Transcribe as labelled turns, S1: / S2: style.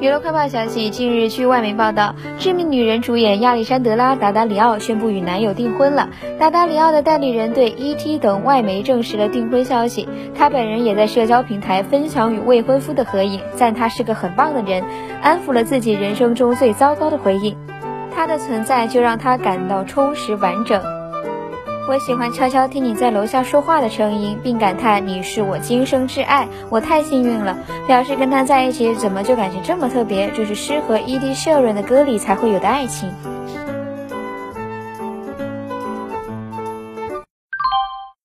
S1: 娱乐快报消息：近日，据外媒报道，知名女人主演亚历山德拉·达达里奥宣布与男友订婚了。达达里奥的代理人对 ET 等外媒证实了订婚消息。她本人也在社交平台分享与未婚夫的合影，赞他是个很棒的人，安抚了自己人生中最糟糕的回忆。他的存在就让他感到充实完整。我喜欢悄悄听你在楼下说话的声音，并感叹你是我今生挚爱，我太幸运了。表示跟他在一起怎么就感觉这么特别，这是适合 ED Sheeran 的歌里才会有的爱情。